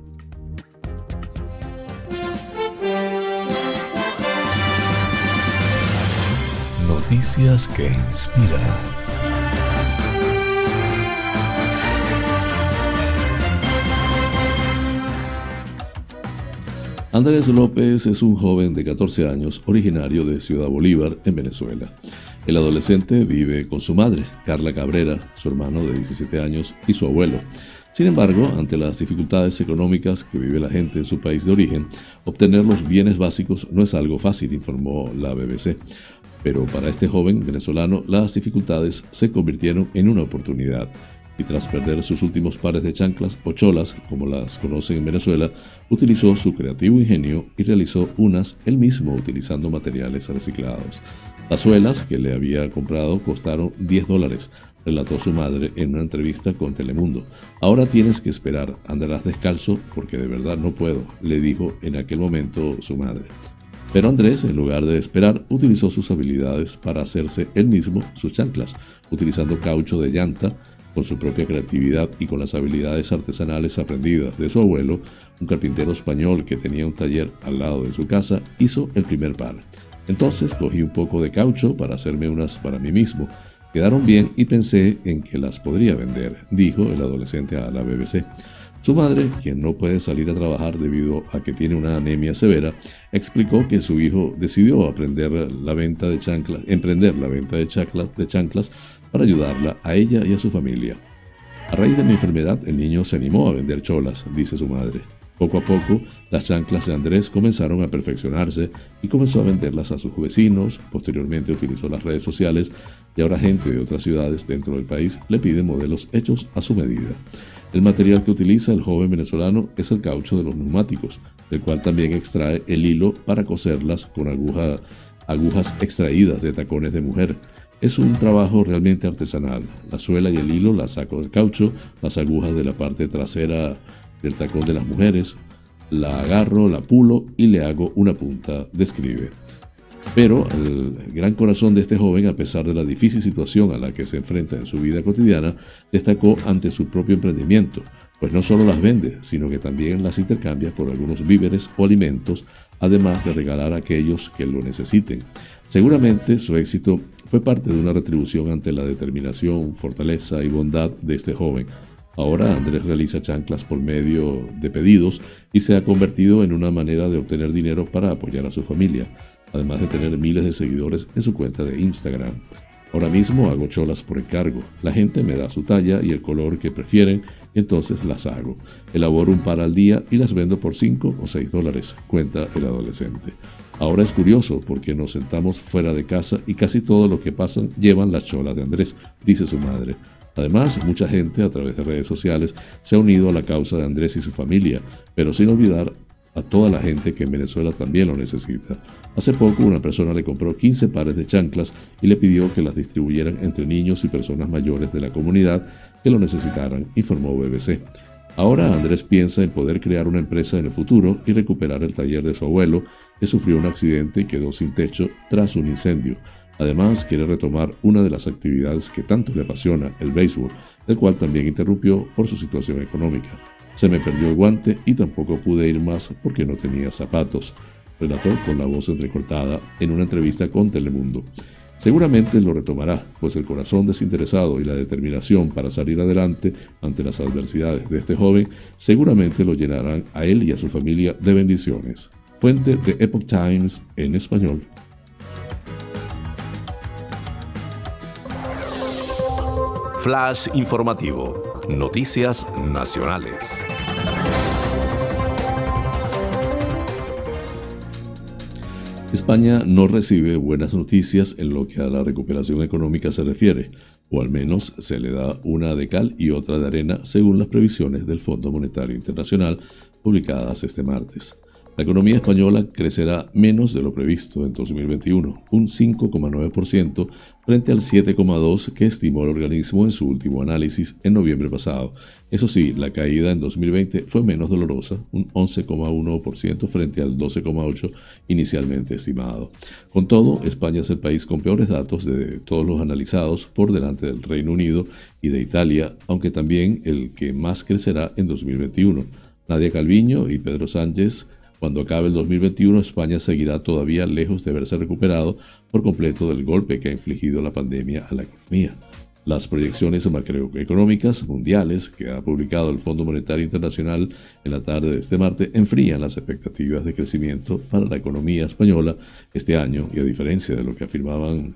Noticias que inspiran. Andrés López es un joven de 14 años originario de Ciudad Bolívar, en Venezuela. El adolescente vive con su madre, Carla Cabrera, su hermano de 17 años y su abuelo. Sin embargo, ante las dificultades económicas que vive la gente en su país de origen, obtener los bienes básicos no es algo fácil, informó la BBC. Pero para este joven venezolano, las dificultades se convirtieron en una oportunidad y tras perder sus últimos pares de chanclas o cholas, como las conocen en Venezuela, utilizó su creativo ingenio y realizó unas él mismo utilizando materiales reciclados. Las suelas que le había comprado costaron 10 dólares, relató su madre en una entrevista con Telemundo. Ahora tienes que esperar, andarás descalzo porque de verdad no puedo, le dijo en aquel momento su madre. Pero Andrés, en lugar de esperar, utilizó sus habilidades para hacerse él mismo sus chanclas, utilizando caucho de llanta, con su propia creatividad y con las habilidades artesanales aprendidas de su abuelo, un carpintero español que tenía un taller al lado de su casa, hizo el primer par. Entonces cogí un poco de caucho para hacerme unas para mí mismo. Quedaron bien y pensé en que las podría vender, dijo el adolescente a la BBC. Su madre, quien no puede salir a trabajar debido a que tiene una anemia severa, explicó que su hijo decidió aprender la venta de chanclas, emprender la venta de chanclas, de chanclas para ayudarla a ella y a su familia. A raíz de mi enfermedad, el niño se animó a vender cholas, dice su madre. Poco a poco, las chanclas de Andrés comenzaron a perfeccionarse y comenzó a venderlas a sus vecinos. Posteriormente utilizó las redes sociales y ahora gente de otras ciudades dentro del país le pide modelos hechos a su medida. El material que utiliza el joven venezolano es el caucho de los neumáticos, del cual también extrae el hilo para coserlas con agujas extraídas de tacones de mujer. Es un trabajo realmente artesanal. La suela y el hilo las saco del caucho, las agujas de la parte trasera del tacón de las mujeres, la agarro, la pulo y le hago una punta, describe. Pero el gran corazón de este joven, a pesar de la difícil situación a la que se enfrenta en su vida cotidiana, destacó ante su propio emprendimiento, pues no solo las vende, sino que también las intercambia por algunos víveres o alimentos, además de regalar a aquellos que lo necesiten. Seguramente su éxito fue parte de una retribución ante la determinación, fortaleza y bondad de este joven. Ahora Andrés realiza chanclas por medio de pedidos y se ha convertido en una manera de obtener dinero para apoyar a su familia además de tener miles de seguidores en su cuenta de Instagram. Ahora mismo hago cholas por encargo. La gente me da su talla y el color que prefieren, entonces las hago. Elaboro un par al día y las vendo por 5 o 6 dólares, cuenta el adolescente. Ahora es curioso porque nos sentamos fuera de casa y casi todo lo que pasan llevan las cholas de Andrés, dice su madre. Además, mucha gente a través de redes sociales se ha unido a la causa de Andrés y su familia, pero sin olvidar a toda la gente que en Venezuela también lo necesita. Hace poco una persona le compró 15 pares de chanclas y le pidió que las distribuyeran entre niños y personas mayores de la comunidad que lo necesitaran, informó BBC. Ahora Andrés piensa en poder crear una empresa en el futuro y recuperar el taller de su abuelo, que sufrió un accidente y quedó sin techo tras un incendio. Además, quiere retomar una de las actividades que tanto le apasiona, el béisbol, el cual también interrumpió por su situación económica. Se me perdió el guante y tampoco pude ir más porque no tenía zapatos, relató con la voz entrecortada en una entrevista con Telemundo. Seguramente lo retomará, pues el corazón desinteresado y la determinación para salir adelante ante las adversidades de este joven seguramente lo llenarán a él y a su familia de bendiciones. Fuente de Epoch Times en español. Flash informativo. Noticias nacionales. España no recibe buenas noticias en lo que a la recuperación económica se refiere, o al menos se le da una de cal y otra de arena según las previsiones del Fondo Monetario Internacional publicadas este martes. La economía española crecerá menos de lo previsto en 2021, un 5,9% frente al 7,2% que estimó el organismo en su último análisis en noviembre pasado. Eso sí, la caída en 2020 fue menos dolorosa, un 11,1% frente al 12,8% inicialmente estimado. Con todo, España es el país con peores datos de todos los analizados por delante del Reino Unido y de Italia, aunque también el que más crecerá en 2021. Nadia Calviño y Pedro Sánchez cuando acabe el 2021, España seguirá todavía lejos de haberse recuperado por completo del golpe que ha infligido la pandemia a la economía. Las proyecciones macroeconómicas mundiales que ha publicado el Fondo Monetario Internacional en la tarde de este martes enfrían las expectativas de crecimiento para la economía española este año y a diferencia de lo que afirmaban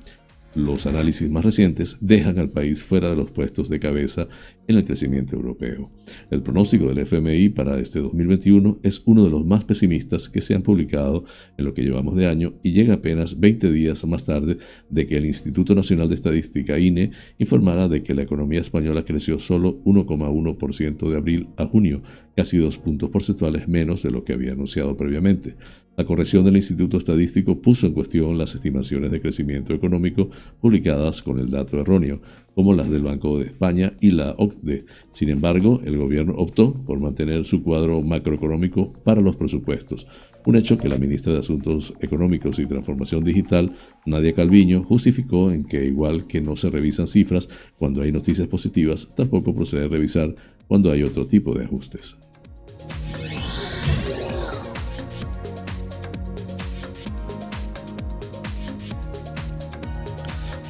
los análisis más recientes dejan al país fuera de los puestos de cabeza en el crecimiento europeo. El pronóstico del FMI para este 2021 es uno de los más pesimistas que se han publicado en lo que llevamos de año y llega apenas 20 días más tarde de que el Instituto Nacional de Estadística INE informara de que la economía española creció solo 1,1% de abril a junio, casi dos puntos porcentuales menos de lo que había anunciado previamente. La corrección del Instituto Estadístico puso en cuestión las estimaciones de crecimiento económico publicadas con el dato erróneo, como las del Banco de España y la OCDE. Sin embargo, el gobierno optó por mantener su cuadro macroeconómico para los presupuestos, un hecho que la ministra de Asuntos Económicos y Transformación Digital, Nadia Calviño, justificó en que igual que no se revisan cifras cuando hay noticias positivas, tampoco procede revisar cuando hay otro tipo de ajustes.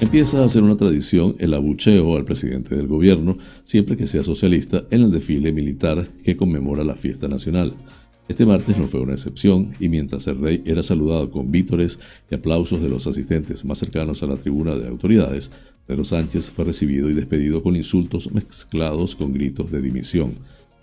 Empieza a ser una tradición el abucheo al presidente del gobierno, siempre que sea socialista, en el desfile militar que conmemora la fiesta nacional. Este martes no fue una excepción y mientras el rey era saludado con vítores y aplausos de los asistentes más cercanos a la tribuna de autoridades, Pedro Sánchez fue recibido y despedido con insultos mezclados con gritos de dimisión.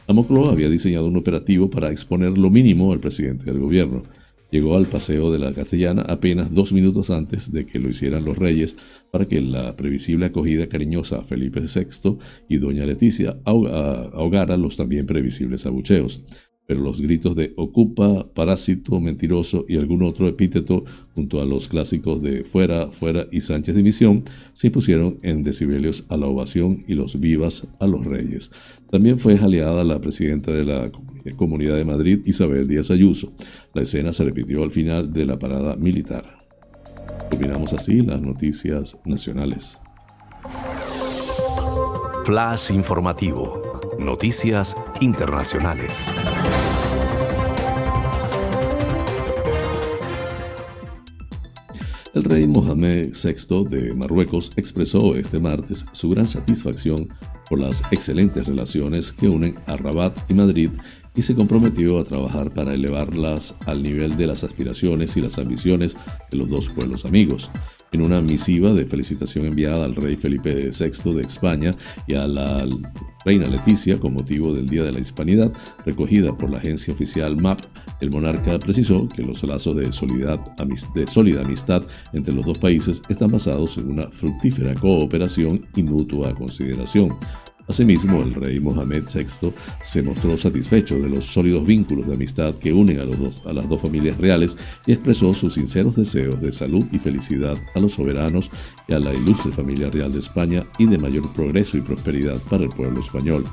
La Moncloa había diseñado un operativo para exponer lo mínimo al presidente del gobierno. Llegó al Paseo de la Castellana apenas dos minutos antes de que lo hicieran los reyes para que la previsible acogida cariñosa a Felipe VI y doña Leticia ahogara los también previsibles abucheos pero los gritos de ocupa, parásito, mentiroso y algún otro epíteto junto a los clásicos de fuera, fuera y Sánchez División se impusieron en decibelios a la ovación y los vivas a los reyes. También fue jaleada la presidenta de la Comunidad de Madrid, Isabel Díaz Ayuso. La escena se repitió al final de la parada militar. Terminamos así las noticias nacionales. Flash informativo. Noticias internacionales. El rey Mohamed VI de Marruecos expresó este martes su gran satisfacción por las excelentes relaciones que unen a Rabat y Madrid y se comprometió a trabajar para elevarlas al nivel de las aspiraciones y las ambiciones de los dos pueblos amigos. En una misiva de felicitación enviada al rey Felipe VI de España y a la reina Leticia con motivo del Día de la Hispanidad, recogida por la agencia oficial MAP, el monarca precisó que los lazos de, de sólida amistad entre los dos países están basados en una fructífera cooperación y mutua consideración. Asimismo, el rey Mohamed VI se mostró satisfecho de los sólidos vínculos de amistad que unen a, a las dos familias reales y expresó sus sinceros deseos de salud y felicidad a los soberanos y a la ilustre familia real de España y de mayor progreso y prosperidad para el pueblo español.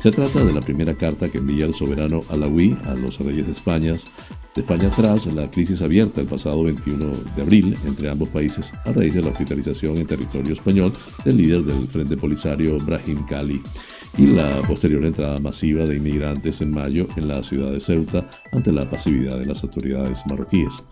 Se trata de la primera carta que envía el soberano alawi a los reyes de España, de España tras la crisis abierta el pasado 21 de abril entre ambos países a raíz de la hospitalización en territorio español del líder del Frente Polisario Brahim Kali y la posterior entrada masiva de inmigrantes en mayo en la ciudad de Ceuta ante la pasividad de las autoridades marroquíes.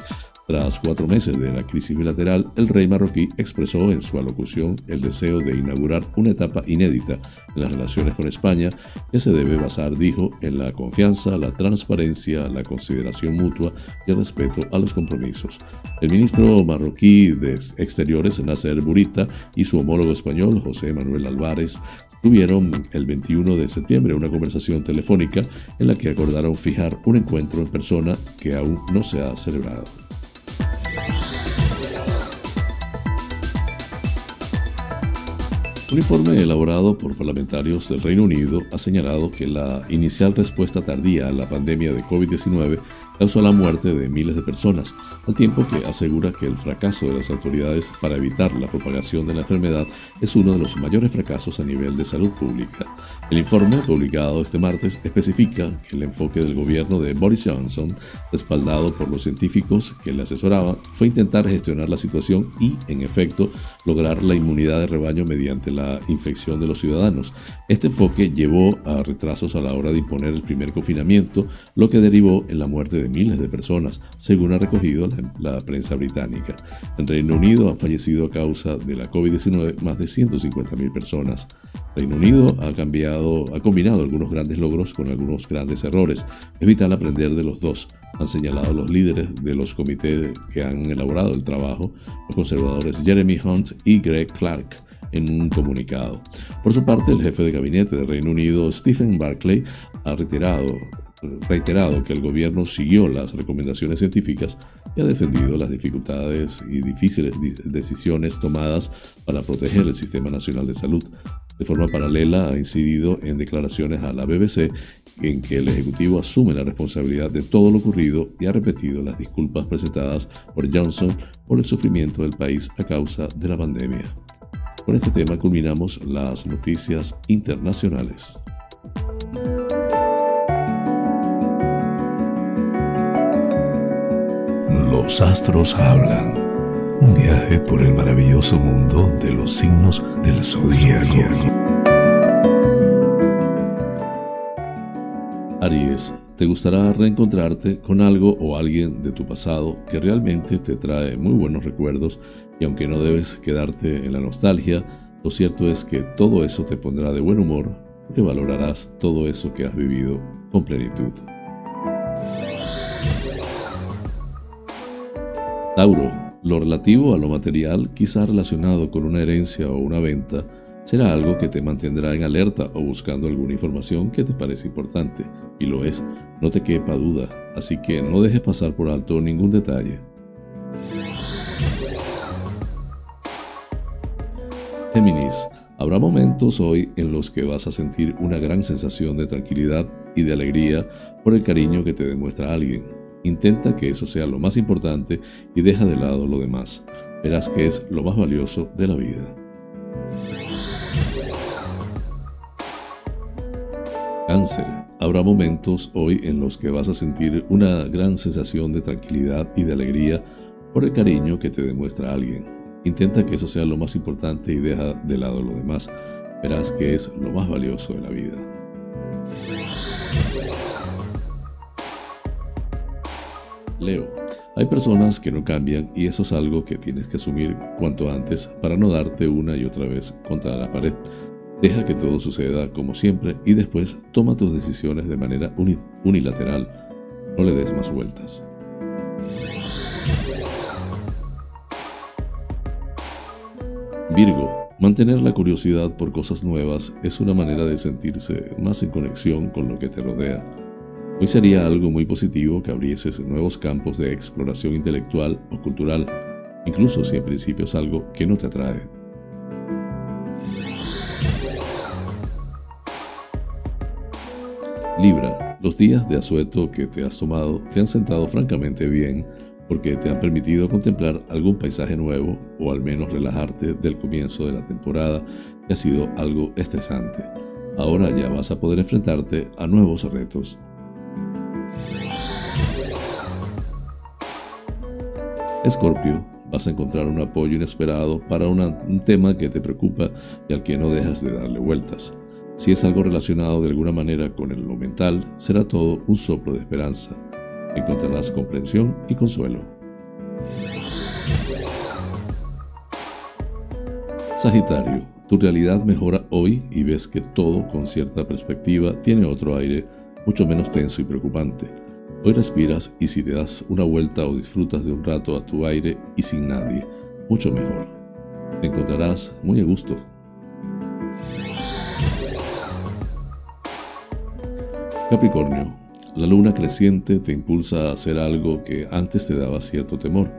Tras cuatro meses de la crisis bilateral, el rey marroquí expresó en su alocución el deseo de inaugurar una etapa inédita en las relaciones con España que se debe basar, dijo, en la confianza, la transparencia, la consideración mutua y el respeto a los compromisos. El ministro marroquí de Exteriores, Nasser Burita, y su homólogo español, José Manuel Álvarez, tuvieron el 21 de septiembre una conversación telefónica en la que acordaron fijar un encuentro en persona que aún no se ha celebrado. Un informe elaborado por parlamentarios del Reino Unido ha señalado que la inicial respuesta tardía a la pandemia de COVID-19 causó la muerte de miles de personas, al tiempo que asegura que el fracaso de las autoridades para evitar la propagación de la enfermedad es uno de los mayores fracasos a nivel de salud pública. El informe, publicado este martes, especifica que el enfoque del gobierno de Boris Johnson, respaldado por los científicos que le asesoraban, fue intentar gestionar la situación y, en efecto, lograr la inmunidad de rebaño mediante la infección de los ciudadanos. Este enfoque llevó a retrasos a la hora de imponer el primer confinamiento, lo que derivó en la muerte de miles de personas, según ha recogido la, prensa británica. En Reino Unido han fallecido a causa de la COVID-19 más de 150.000 personas. Reino Unido ha ha combinado algunos grandes logros con algunos grandes errores. Es vital aprender de los dos, han señalado los líderes de los comités que han elaborado el trabajo, los conservadores Jeremy Hunt y Greg Clark en un comunicado. Por su parte, el jefe de gabinete de Reino Unido, Stephen Barclay, ha retirado reiterado que el gobierno siguió las recomendaciones científicas y ha defendido las dificultades y difíciles decisiones tomadas para proteger el Sistema Nacional de Salud. De forma paralela, ha incidido en declaraciones a la BBC en que el Ejecutivo asume la responsabilidad de todo lo ocurrido y ha repetido las disculpas presentadas por Johnson por el sufrimiento del país a causa de la pandemia. Con este tema culminamos las noticias internacionales. Los astros hablan. Un viaje por el maravilloso mundo de los signos del zodíaco. Aries, te gustará reencontrarte con algo o alguien de tu pasado que realmente te trae muy buenos recuerdos y aunque no debes quedarte en la nostalgia, lo cierto es que todo eso te pondrá de buen humor porque valorarás todo eso que has vivido con plenitud. Tauro, lo relativo a lo material, quizá relacionado con una herencia o una venta, será algo que te mantendrá en alerta o buscando alguna información que te parece importante, y lo es, no te quepa duda, así que no dejes pasar por alto ningún detalle. Géminis, habrá momentos hoy en los que vas a sentir una gran sensación de tranquilidad y de alegría por el cariño que te demuestra alguien. Intenta que eso sea lo más importante y deja de lado lo demás. Verás que es lo más valioso de la vida. Cáncer. Habrá momentos hoy en los que vas a sentir una gran sensación de tranquilidad y de alegría por el cariño que te demuestra alguien. Intenta que eso sea lo más importante y deja de lado lo demás. Verás que es lo más valioso de la vida. Leo. Hay personas que no cambian y eso es algo que tienes que asumir cuanto antes para no darte una y otra vez contra la pared. Deja que todo suceda como siempre y después toma tus decisiones de manera unilateral. No le des más vueltas. Virgo, mantener la curiosidad por cosas nuevas es una manera de sentirse más en conexión con lo que te rodea. Hoy sería algo muy positivo que abrieses nuevos campos de exploración intelectual o cultural, incluso si en principio es algo que no te atrae. Libra, los días de asueto que te has tomado te han sentado francamente bien porque te han permitido contemplar algún paisaje nuevo o al menos relajarte del comienzo de la temporada que ha sido algo estresante. Ahora ya vas a poder enfrentarte a nuevos retos. Escorpio, vas a encontrar un apoyo inesperado para un tema que te preocupa y al que no dejas de darle vueltas. Si es algo relacionado de alguna manera con lo mental, será todo un soplo de esperanza. Encontrarás comprensión y consuelo. Sagitario, tu realidad mejora hoy y ves que todo con cierta perspectiva tiene otro aire mucho menos tenso y preocupante. Hoy respiras y si te das una vuelta o disfrutas de un rato a tu aire y sin nadie, mucho mejor. Te encontrarás muy a gusto. Capricornio, la luna creciente te impulsa a hacer algo que antes te daba cierto temor.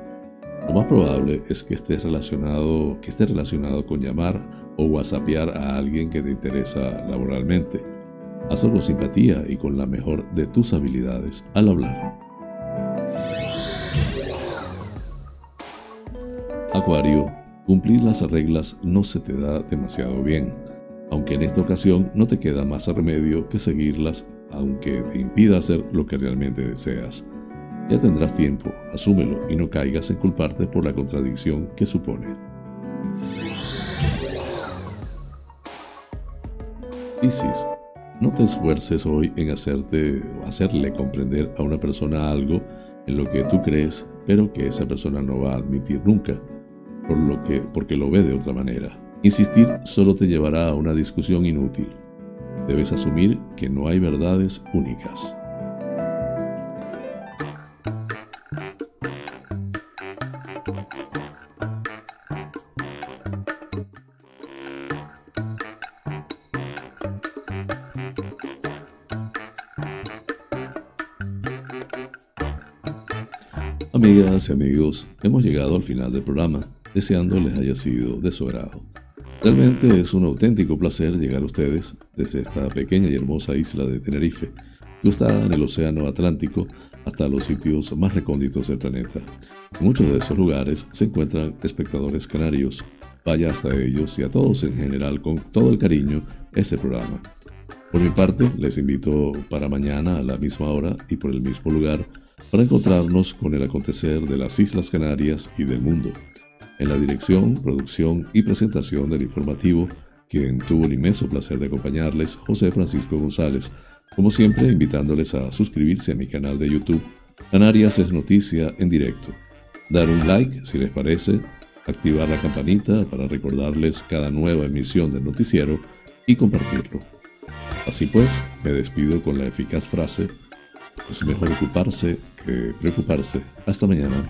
Lo más probable es que esté relacionado, que esté relacionado con llamar o whatsappear a alguien que te interesa laboralmente. Hazlo con simpatía y con la mejor de tus habilidades al hablar. Acuario, cumplir las reglas no se te da demasiado bien, aunque en esta ocasión no te queda más remedio que seguirlas aunque te impida hacer lo que realmente deseas. Ya tendrás tiempo, asúmelo y no caigas en culparte por la contradicción que supone. Isis, no te esfuerces hoy en hacerte hacerle comprender a una persona algo en lo que tú crees, pero que esa persona no va a admitir nunca, por lo que, porque lo ve de otra manera. Insistir solo te llevará a una discusión inútil. Debes asumir que no hay verdades únicas. Amigas y amigos, hemos llegado al final del programa, deseando les haya sido de su agrado. Realmente es un auténtico placer llegar a ustedes desde esta pequeña y hermosa isla de Tenerife, que está en el Océano Atlántico hasta los sitios más recónditos del planeta. En muchos de esos lugares se encuentran espectadores canarios. Vaya hasta ellos y a todos en general con todo el cariño este programa. Por mi parte, les invito para mañana a la misma hora y por el mismo lugar para encontrarnos con el acontecer de las Islas Canarias y del mundo. En la dirección, producción y presentación del informativo, quien tuvo el inmenso placer de acompañarles, José Francisco González, Como siempre, invitándoles a suscribirse a mi canal de YouTube, Canarias es Noticia en directo. Dar un like si les parece, activar la campanita para recordarles cada nueva emisión del noticiero y compartirlo. Así pues, me despido con la eficaz frase, es mejor ocuparse que preocuparse. Hasta mañana.